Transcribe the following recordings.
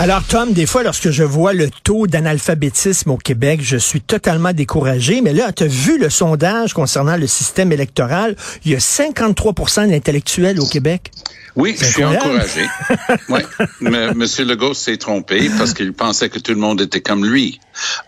Alors, Tom, des fois, lorsque je vois le taux d'analphabétisme au Québec, je suis totalement découragé. Mais là, tu as vu le sondage concernant le système électoral? Il y a 53 d'intellectuels au Québec. Oui, je suis encouragé. oui. Mais M. Legault s'est trompé parce qu'il pensait que tout le monde était comme lui,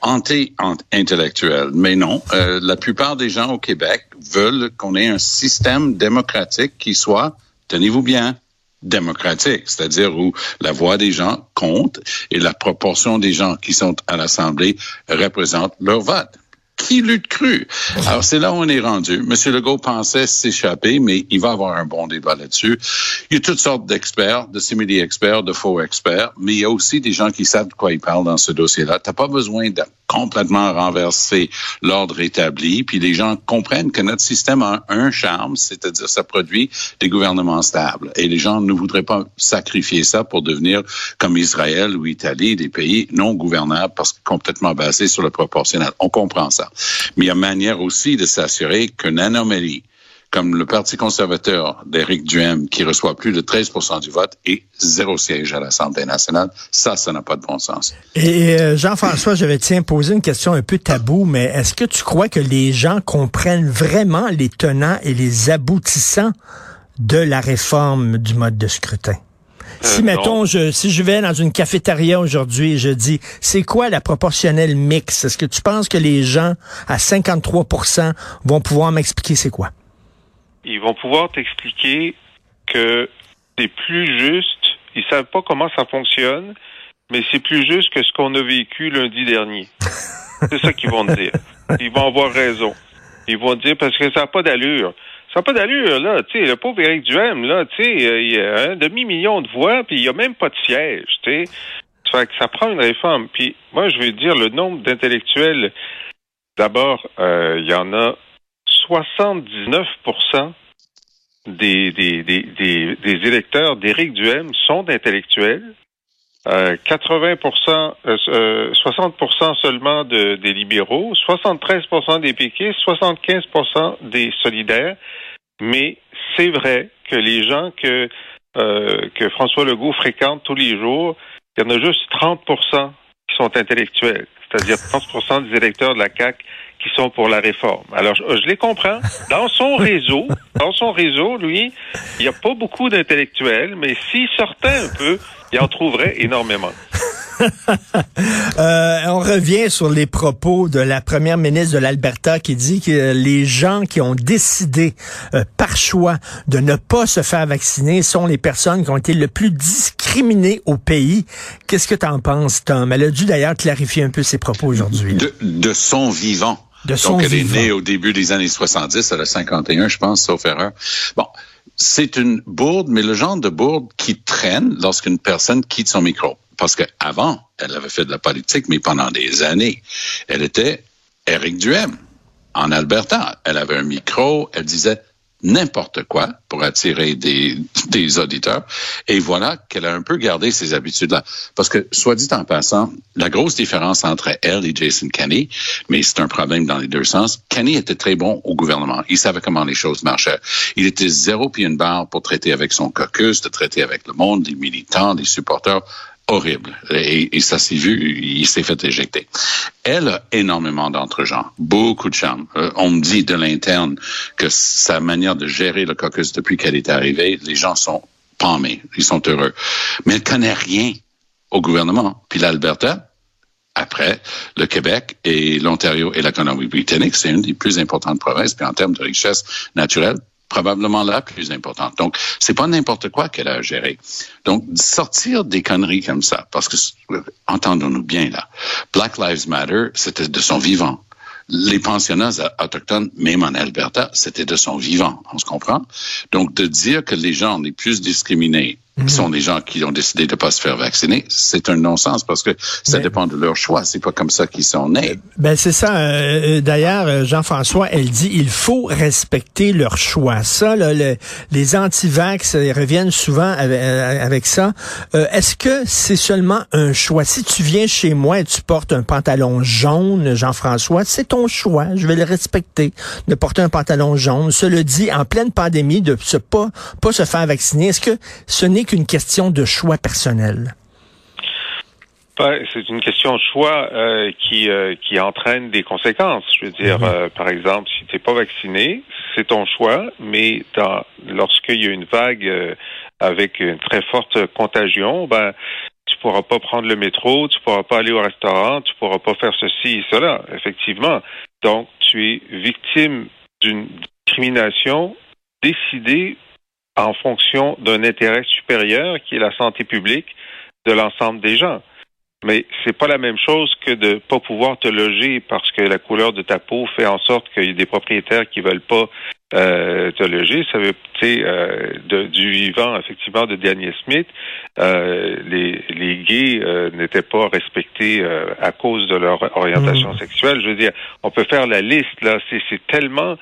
anti-intellectuel. Mais non, euh, la plupart des gens au Québec veulent qu'on ait un système démocratique qui soit, tenez-vous bien, démocratique, c'est-à-dire où la voix des gens compte et la proportion des gens qui sont à l'Assemblée représente leur vote. Qui l'eût cru? Alors, c'est là où on est rendu. M. Legault pensait s'échapper, mais il va avoir un bon débat là-dessus. Il y a toutes sortes d'experts, de simili-experts, de faux experts, mais il y a aussi des gens qui savent de quoi ils parlent dans ce dossier-là. T'as pas besoin de complètement renverser l'ordre établi, puis les gens comprennent que notre système a un charme, c'est-à-dire ça produit des gouvernements stables. Et les gens ne voudraient pas sacrifier ça pour devenir comme Israël ou Italie, des pays non gouvernables parce que complètement basés sur le proportionnel. On comprend ça. Mais il y a manière aussi de s'assurer qu'une anomalie comme le Parti conservateur d'Éric Duhem, qui reçoit plus de 13% du vote et zéro siège à l'Assemblée nationale, ça, ça n'a pas de bon sens. Et euh, Jean-François, je vais poser une question un peu tabou, mais est-ce que tu crois que les gens comprennent vraiment les tenants et les aboutissants de la réforme du mode de scrutin? Si, euh, mettons, je, si je vais dans une cafétéria aujourd'hui et je dis, c'est quoi la proportionnelle mix? Est-ce que tu penses que les gens à 53% vont pouvoir m'expliquer c'est quoi? ils vont pouvoir t'expliquer que c'est plus juste. Ils savent pas comment ça fonctionne, mais c'est plus juste que ce qu'on a vécu lundi dernier. c'est ça qu'ils vont te dire. Ils vont avoir raison. Ils vont dire parce que ça n'a pas d'allure. Ça n'a pas d'allure, là. Sais, le pauvre Éric Duhem, là, tu sais, euh, il y a un demi-million de voix, puis il n'y a même pas de siège, tu sais. Ça fait que ça prend une réforme. Puis moi, je veux dire, le nombre d'intellectuels, d'abord, euh, il y en a 79 des, des, des, des, des électeurs d'Éric Duhem sont intellectuels. Euh, 80 euh, 60% euh, seulement de, des libéraux, 73% des péquistes, 75% des solidaires. Mais c'est vrai que les gens que, euh, que François Legault fréquente tous les jours, il y en a juste 30% qui sont intellectuels, c'est-à-dire 30% des électeurs de la CAQ qui sont pour la réforme. Alors, je, je les comprends. Dans son réseau, dans son réseau, lui, il n'y a pas beaucoup d'intellectuels, mais s'il sortait un peu, il en trouverait énormément. euh, on revient sur les propos de la première ministre de l'Alberta qui dit que les gens qui ont décidé euh, par choix de ne pas se faire vacciner sont les personnes qui ont été le plus discriminées au pays. Qu'est-ce que tu en penses, Tom? Elle a dû d'ailleurs clarifier un peu ses propos aujourd'hui. De, de son vivant. De son Donc, elle vivant. est née au début des années 70, elle a 51, je pense, sauf erreur. Bon, c'est une bourde, mais le genre de bourde qui traîne lorsqu'une personne quitte son micro. Parce qu'avant, elle avait fait de la politique, mais pendant des années, elle était Eric Duhem en Alberta. Elle avait un micro, elle disait n'importe quoi pour attirer des, des auditeurs. Et voilà qu'elle a un peu gardé ses habitudes-là. Parce que, soit dit en passant, la grosse différence entre elle et Jason Kenney, mais c'est un problème dans les deux sens, Kenney était très bon au gouvernement. Il savait comment les choses marchaient. Il était zéro pied une barre pour traiter avec son caucus, de traiter avec le monde, les militants, les supporters horrible. Et, ça s'est vu, il s'est fait éjecter. Elle a énormément d'entre-gens, beaucoup de charme. Euh, on me dit de l'interne que sa manière de gérer le caucus depuis qu'elle est arrivée, les gens sont palmés, ils sont heureux. Mais elle connaît rien au gouvernement. Puis l'Alberta, après le Québec et l'Ontario et la Colombie-Britannique, c'est une des plus importantes provinces, puis en termes de richesse naturelle, probablement la plus importante. Donc, c'est pas n'importe quoi qu'elle a géré. Donc, sortir des conneries comme ça, parce que, entendons-nous bien là, Black Lives Matter, c'était de son vivant. Les pensionnats autochtones, même en Alberta, c'était de son vivant. On se comprend? Donc, de dire que les gens les plus discriminés qui sont des gens qui ont décidé de pas se faire vacciner, c'est un non-sens parce que ça Mais- dépend de leur choix. C'est pas comme ça qu'ils sont nés. Ben c'est ça. euh, euh, D'ailleurs, euh, Jean-François, elle dit il faut respecter leur choix. Ça, là, le- les anti-vax euh, ils reviennent souvent avec, euh, avec ça. Euh, Est-ce que c'est seulement un choix? Si tu viens chez moi et tu portes un pantalon jaune, Jean-François, c'est ton choix. Je vais le respecter de porter un pantalon jaune. Cela dit, en pleine pandémie, de se pas pas se faire vacciner. Est-ce que ce n'est qu'une question de choix personnel? Ben, c'est une question de choix euh, qui euh, qui entraîne des conséquences. Je veux dire, Mhm. euh, par exemple, si tu n'es pas vacciné, c'est ton choix, mais lorsqu'il y a une vague avec une très forte contagion, ben tu pourras pas prendre le métro, tu pourras pas aller au restaurant, tu pourras pas faire ceci et cela. Effectivement, donc tu es victime d'une discrimination décidée en fonction d'un intérêt supérieur qui est la santé publique de l'ensemble des gens. Mais c'est pas la même chose que de pas pouvoir te loger parce que la couleur de ta peau fait en sorte qu'il y a des propriétaires qui veulent pas euh, te loger. Ça veut, euh, de- du vivant effectivement de Daniel Smith, euh, les les gays euh, n'étaient pas respectés euh, à cause de leur orientation sexuelle. Je veux dire, on peut faire la liste là. C'est c'est tellement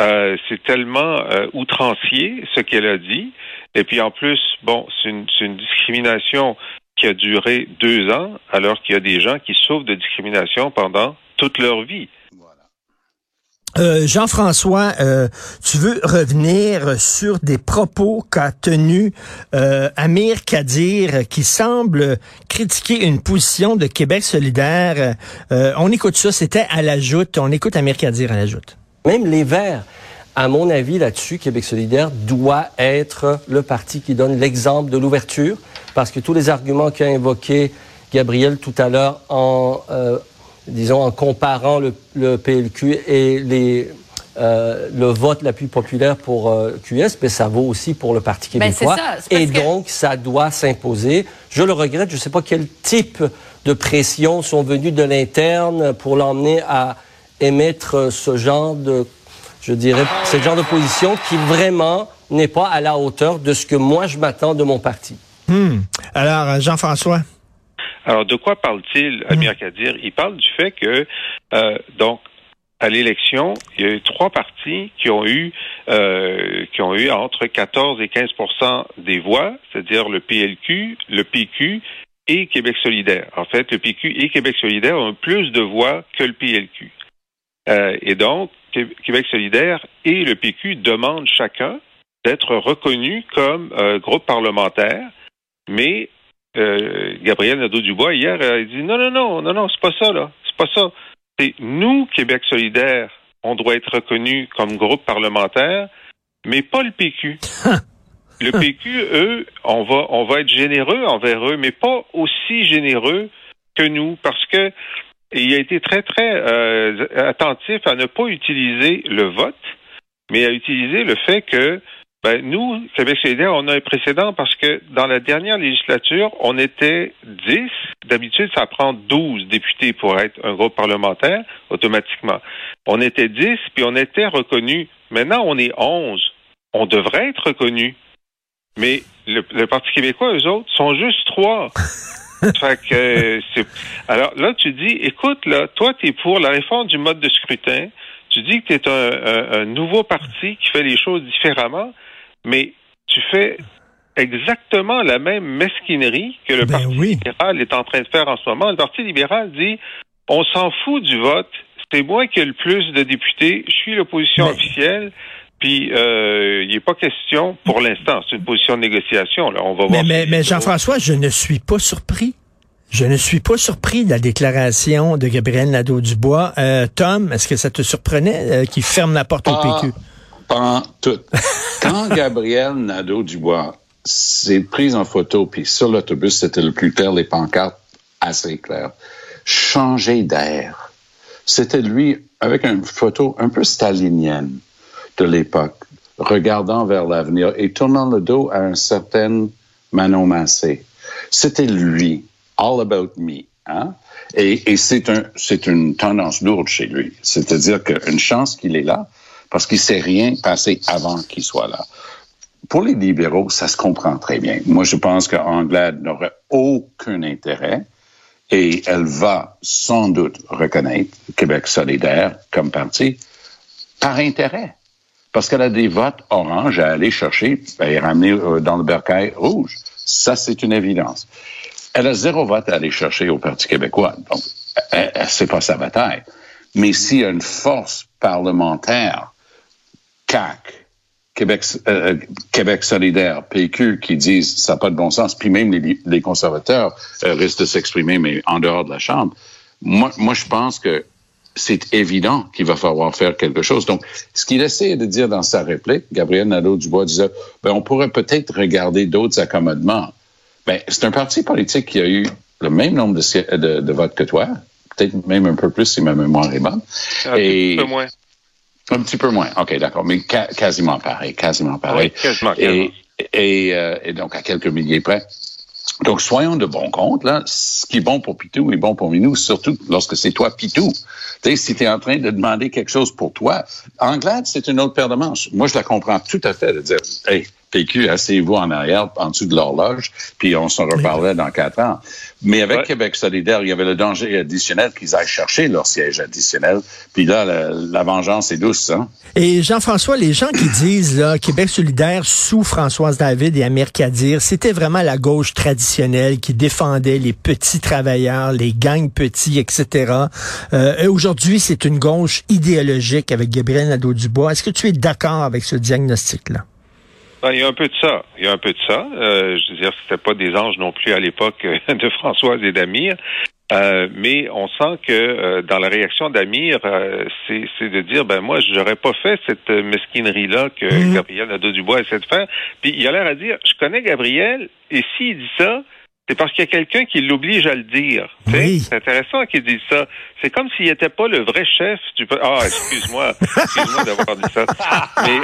euh, c'est tellement euh, outrancier ce qu'elle a dit. Et puis en plus, bon, c'est une, une discrimination qui a duré deux ans, alors qu'il y a des gens qui souffrent de discrimination pendant toute leur vie. Euh, Jean-François, euh, tu veux revenir sur des propos qu'a tenu euh, Amir Kadir, qui semble critiquer une position de Québec solidaire. Euh, on écoute ça, c'était à la joute. On écoute Amir Kadir à la joute. Même les Verts, à mon avis, là-dessus, Québec solidaire doit être le parti qui donne l'exemple de l'ouverture, parce que tous les arguments qu'a invoqués Gabriel tout à l'heure en, euh, disons, en comparant le, le PLQ et les, euh, le vote la plus populaire pour euh, QS, ben, ça vaut aussi pour le Parti Ben, québécois. ça, c'est parce et que- donc, ça doit s'imposer. Je le regrette, je ne sais pas quel type de pression sont venues de l'interne pour l'emmener à émettre ce genre de, je dirais, ce genre de position qui vraiment n'est pas à la hauteur de ce que moi je m'attends de mon parti. Hmm. Alors, euh, Jean-François? Alors, de quoi parle-t-il, Amir Kadir? Il parle du fait que, euh, donc, à l'élection, il y a eu trois partis qui ont eu euh, qui ont eu entre 14 et 15% des voix, c'est-à-dire le PLQ, le PQ et Québec solidaire. En fait, le PQ et Québec solidaire ont plus de voix que le PLQ. Euh, et donc, Qué- Québec solidaire et le PQ demandent chacun d'être reconnus comme euh, groupe parlementaire, mais euh, Gabriel Nadeau-Dubois hier il dit non non non non non c'est pas ça là. C'est pas ça. C'est nous Québec solidaire on doit être reconnus comme groupe parlementaire mais pas le PQ le PQ eux on va on va être généreux envers eux mais pas aussi généreux que nous. Parce que il a été très très euh, attentif à ne pas utiliser le vote mais à utiliser le fait que ben, nous, Québec solidaire, on a un précédent parce que dans la dernière législature, on était 10. D'habitude, ça prend 12 députés pour être un groupe parlementaire, automatiquement. On était 10, puis on était reconnus. Maintenant, on est 11. On devrait être reconnus. Mais le, le Parti québécois, eux autres, sont juste trois. fait que, euh, c'est... Alors là, tu dis, écoute, là, toi, tu es pour la réforme du mode de scrutin. Tu dis que tu es un, un, un nouveau parti qui fait les choses différemment, mais tu fais exactement la même mesquinerie que le Ben Parti oui. libéral est en train de faire en ce moment. Le Parti libéral dit on s'en fout du vote, c'est moi qui ai le plus de députés, je suis l'opposition Mais- officielle. Puis, euh, il n'est pas question, pour l'instant, c'est une position de négociation. Là, on va Mais, voir. mais, Jean-François, je ne suis pas surpris. Je ne suis pas surpris de la déclaration de Gabriel Nadeau-Dubois. Euh, Tom, est-ce que ça te surprenait euh, qu'il ferme la porte au PQ? Pas tout. Quand Gabriel Nadeau-Dubois s'est pris en photo, puis sur l'autobus, c'était le plus clair, les pancartes assez claires, changer d'air. C'était lui avec une photo un peu stalinienne de l'époque, regardant vers l'avenir et tournant le dos à un certain Manon Massé. C'était lui, all about me. Hein? Et, c'est une tendance lourde chez lui. C'est-à-dire qu'une chance qu'il est là, parce qu'il ne s'est rien passé avant qu'il soit là. pour les libéraux, ça se comprend très bien. Moi, je pense qu'Anglade n'aurait aucun intérêt et elle va sans doute reconnaître Québec solidaire comme parti par intérêt. Parce qu'elle a des votes orange à aller chercher et ramener euh, dans le bercail rouge. Ça, c'est une évidence. Elle a zéro vote à aller chercher au Parti québécois. Donc, c'est pas sa bataille. Mais s'il y a une force parlementaire, CAC, Québec, euh, Québec solidaire, PQ, qui disent ça n'a pas de bon sens, puis même les, conservateurs euh, risquent de s'exprimer, mais en dehors de la Chambre. Moi, moi je pense que c'est évident qu'il va falloir faire quelque chose. Donc, ce qu'il essaie de dire dans sa réplique, Gabriel Nadeau-Dubois disait, ben, on pourrait peut-être regarder d'autres accommodements. Ben, c'est un parti politique qui a eu le même nombre de, de, votes que toi, peut-être même un peu plus si ma mémoire est bonne. Un Et, peu moins. Un petit peu moins. OK, d'accord. Mais quasiment pareil, quasiment pareil. quasiment, Et, euh, et, donc, à quelques milliers près. Donc, soyons de bon compte, là. Ce qui est bon pour Pitou est bon pour Minou, surtout lorsque c'est toi, Pitou. Tu sais, si tu en train de demander quelque chose pour toi, Anglade, c'est une autre paire de manches. Moi, je la comprends tout à fait de dire, hey, PQ, asseyez-vous en arrière, en dessous de l'horloge, puis on s'en reparlera dans quatre ans. Mais avec Québec solidaire, il y avait le danger additionnel qu'ils aillent chercher leur siège additionnel. Puis là, la, vengeance est douce. Hein? Et Jean-François, les gens qui disent là, Québec solidaire sous Françoise David et Amir Kadir, c'était vraiment la gauche traditionnelle qui défendait les petits travailleurs, les gangs petits, etc. Euh, Aujourd'hui, c'est une gauche idéologique avec Gabriel Nadeau-Dubois. Est-ce que tu es d'accord avec ce diagnostic-là? Ben, il y a un peu de ça. Il y a un peu de ça. Euh, je veux dire, c'était pas des anges non plus à l'époque euh, de Françoise et d'Amir. Euh, mais on sent que euh, dans la réaction d'Amir, c'est de dire ben moi j'aurais pas fait cette mesquinerie là que mhm. Gabriel Nadeau-Dubois essaie de faire. Puis il a l'air à dire je connais Gabriel et s'il dit ça, c'est parce qu'il y a quelqu'un qui l'oblige à le dire. C'est intéressant qu'il dise ça. C'est comme s'il n'était pas le vrai chef du... Ah, excuse-moi. Excuse-moi d'avoir dit ça. Mais...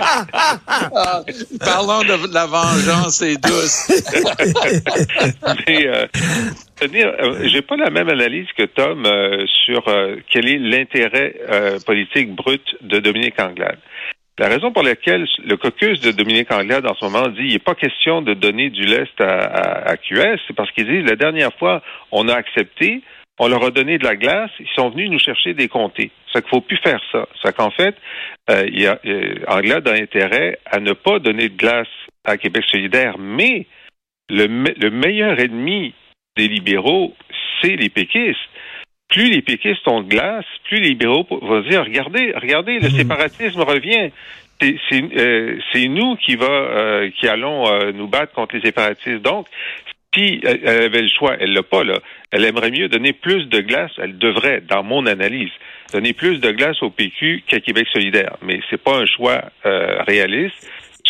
Ah, parlons de la vengeance et douce. Mais, euh, euh, j'ai pas la même analyse que Tom euh, sur euh, quel est l'intérêt politique brut de Dominique Anglade. La raison pour laquelle le caucus de Dominique Anglade en ce moment dit il n'est pas question de donner du lest à, QS, c'est parce qu'ils disent la dernière fois, on a accepté, on leur a donné de la glace, ils sont venus nous chercher des comtés. Ça qu'il faut plus faire ça. Ça qu'en fait, euh, a, euh, Anglade a intérêt à ne pas donner de glace à Québec solidaire, mais le, le meilleur ennemi des libéraux, c'est les péquistes plus les péquistes ont de glace, plus les libéraux vont dire regardez, regardez, le mhm. séparatisme revient. C'est euh, nous qui va euh, qui allons euh, nous battre contre les séparatistes. Donc, si elle avait le choix, elle l'a pas là. Elle aimerait mieux donner plus de glace. Elle devrait, dans mon analyse, donner plus de glace au PQ qu'à Québec solidaire. Mais c'est pas un choix réaliste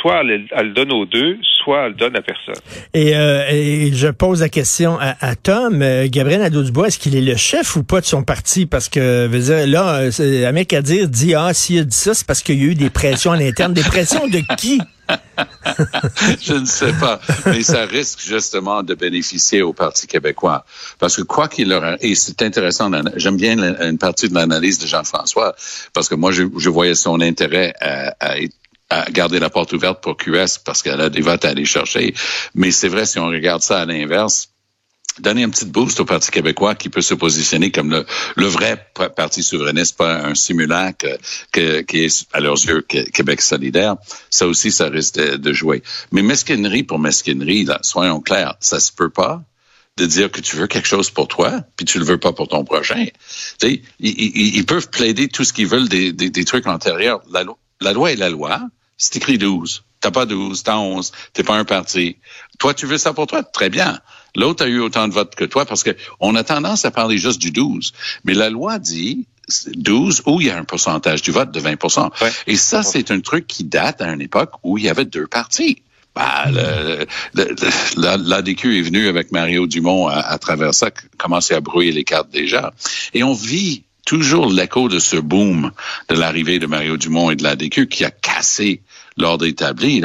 soit elle, le donne aux deux, soit elle le donne à personne. Et, euh, je pose la question à, Tom. Euh, Gabriel Nadeau-Dubois, est-ce qu'il est le chef ou pas de son parti? Parce que, veux dire, là, euh, Amir Kadir dit, ah, s'il a dit ça, c'est parce qu'il y a eu des pressions à l'interne. Des pressions de qui? je ne sais pas, mais ça risque justement de bénéficier au Parti québécois. Parce que quoi qu'il leur... Et c'est intéressant, j'aime bien une partie de l'analyse de Jean-François, parce que moi, je, voyais son intérêt à, à, à garder la porte ouverte pour QS parce qu'elle a des votes à aller chercher. Mais c'est vrai, si on regarde ça à l'inverse, donner un petit boost au Parti québécois qui peut se positionner comme le, le vrai parti souverainiste, pas un simulacre que, qui est, à leurs yeux, Québec solidaire, ça aussi, ça risque de, jouer. Mais mesquinerie pour mesquinerie, là, soyons clairs, ça se peut pas de dire que tu veux quelque chose pour toi, puis tu le veux pas pour ton prochain. Sais, ils, ils, peuvent plaider tout ce qu'ils veulent des, des, des trucs antérieurs. La, la loi est la loi. C'est écrit 12. T'as pas 12, t'as 11. T'es pas un parti. Toi, tu veux ça pour toi? Très bien. L'autre a eu autant de votes que toi parce que on a tendance à parler juste du 12. Mais la loi dit 12 où il y a un pourcentage du vote de 20% Et ça, c'est un truc qui date à une époque où il y avait deux partis. Bah, L'ADQ est venu avec Mario Dumont à, à travers ça, commencer à brouiller les cartes déjà. Et on vit toujours l'écho de ce boom de l'arrivée de Mario Dumont et de l'ADQ qui a cassé l'ordre établi.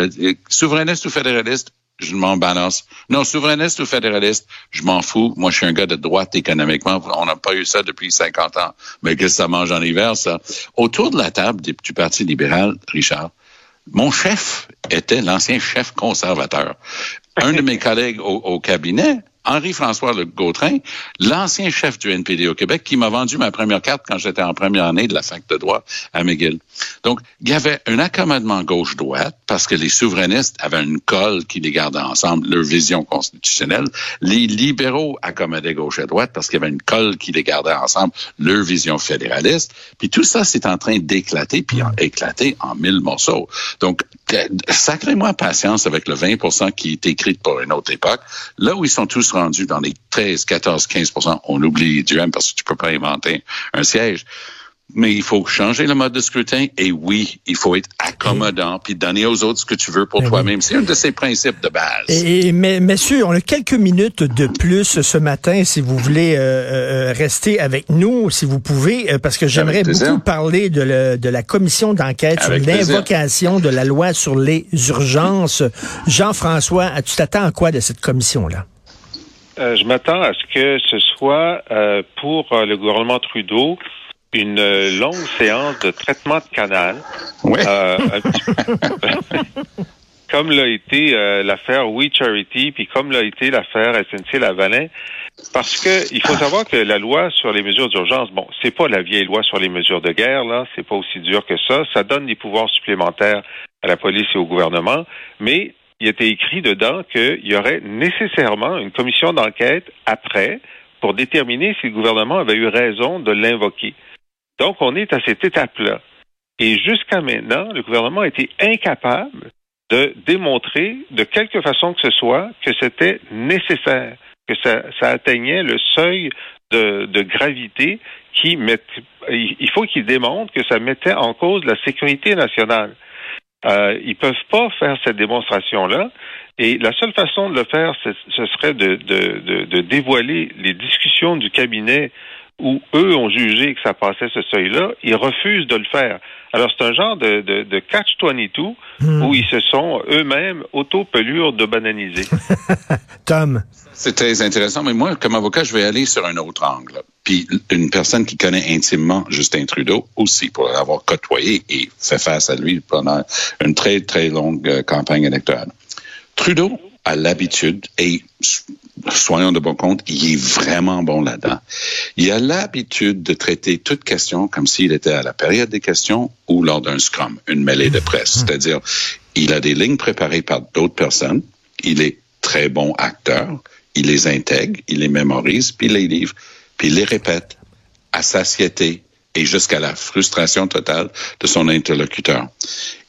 Souverainiste ou fédéraliste, je m'en balance. Non, souverainiste ou fédéraliste, je m'en fous. Moi, je suis un gars de droite économiquement. On n'a pas eu ça depuis 50 ans. Mais qu'est-ce que ça mange en hiver, ça? Autour de la table du Parti libéral, Richard, Mon chef était l'ancien chef conservateur. Un de mes collègues au, au cabinet Henri-François Le Gautrin, l'ancien chef du NPD au Québec, qui m'a vendu ma première carte quand j'étais en première année de la fac de droit à McGill. Donc, il y avait un accommodement gauche-droite parce que les souverainistes avaient une colle qui les gardait ensemble, leur vision constitutionnelle. Les libéraux accommodaient gauche et droite parce qu'il y avait une colle qui les gardait ensemble, leur vision fédéraliste. Puis tout ça, c'est en train d'éclater, puis en éclater en mille morceaux. Donc, sacrez-moi patience avec le 20% qui est écrit pour une autre époque. Là où ils sont tous rendus dans les 13, 14, 15 on oublie Duhem parce que tu peux pas inventer un siège. Mais il faut changer le mode de scrutin et oui, il faut être accommodant puis donner aux autres ce que tu veux pour toi-même. C'est un de ces principes de base. Et, mais, messieurs, on a quelques minutes de plus ce matin si vous voulez euh, euh, rester avec nous, si vous pouvez, euh, parce que j'aimerais beaucoup parler de, le, de la commission d'enquête sur l'invocation de la loi sur les urgences. Jean-François, tu t'attends à quoi de cette commission-là? Euh, je m'attends à ce que ce soit euh, pour euh, le gouvernement Trudeau une longue séance de traitement de canal. comme l'a été l'affaire We Charity, puis comme l'a été l'affaire SNC-Lavalin, parce que il faut savoir que la loi sur les mesures d'urgence, bon, c'est pas la vieille loi sur les mesures de guerre, là, c'est pas aussi dur que ça. Ça donne des pouvoirs supplémentaires à la police et au gouvernement, mais il était écrit dedans qu'il y aurait nécessairement une commission d'enquête après pour déterminer si le gouvernement avait eu raison de l'invoquer. Donc, on est à cette étape-là. Et jusqu'à maintenant, le gouvernement a été incapable de démontrer de quelque façon que ce soit que c'était nécessaire, que ça, atteignait le seuil de, gravité qui met, il faut qu'il démontre que ça mettait en cause la sécurité nationale. Euh, ils peuvent pas faire cette démonstration-là. Et la seule façon de le faire, ce serait de, de, de, dévoiler les discussions du cabinet où eux ont jugé que ça passait ce seuil-là. Ils refusent de le faire. Alors, c'est un genre de, de, de catch-22 hmm. où ils se sont eux-mêmes auto-pelures de bananiser. Tom. C'est très intéressant, mais moi, comme avocat, je vais aller sur un autre angle. Puis une personne qui connaît intimement Justin Trudeau aussi, pour l'avoir côtoyé et fait face à lui pendant une très, très longue euh, campagne électorale. Trudeau a l'habitude, et soyons de bon compte, il est vraiment bon là-dedans. Il a l'habitude de traiter toute question comme s'il était à la période des questions ou lors d'un scrum, une mêlée de presse. Mmh. C'est-à-dire, il a des lignes préparées par d'autres personnes. Il est très bon acteur il les intègre, il les mémorise, puis il les livre, puis il les répète à satiété et jusqu'à la frustration totale de son interlocuteur.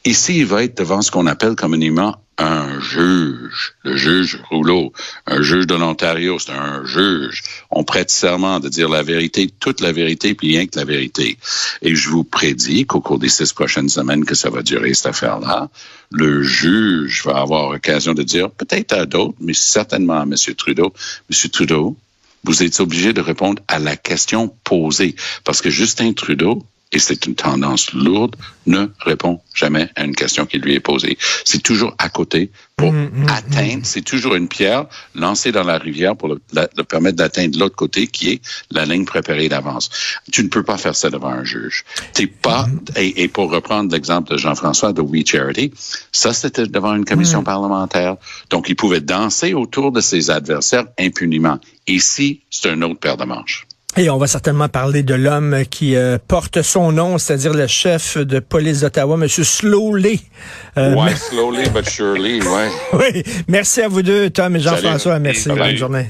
Ici, il va être devant ce qu'on appelle communément un juge, le juge Rouleau, un juge de l'Ontario, c'est un juge. On prête serment de dire la vérité, toute la vérité, puis rien que la vérité. Et je vous prédis qu'au cours des six prochaines semaines que ça va durer, cette affaire-là, le juge va avoir l'occasion de dire, peut-être à d'autres, mais certainement à M. Trudeau, M. Trudeau, vous êtes obligé de répondre à la question posée. Parce que Justin Trudeau, et c'est une tendance lourde, ne répond jamais à une question qui lui est posée. C'est toujours à côté pour mm, mm, atteindre, mm. c'est toujours une pierre lancée dans la rivière pour le, permettre d'atteindre l'autre côté qui est la ligne préparée d'avance. Tu ne peux pas faire ça devant un juge. T'es pas, et, pour reprendre l'exemple de Jean-François de We Charity, ça c'était devant une commission parlementaire. Donc il pouvait danser autour de ses adversaires impunément. Ici, c'est un autre paire de manches. Et on va certainement parler de l'homme qui euh, porte son nom, c'est-à-dire le chef de police d'Ottawa, M. Slowly. Euh, ouais, slowly but surely, ouais. oui, merci à vous deux, Tom et Jean-François. Merci, bonne journée.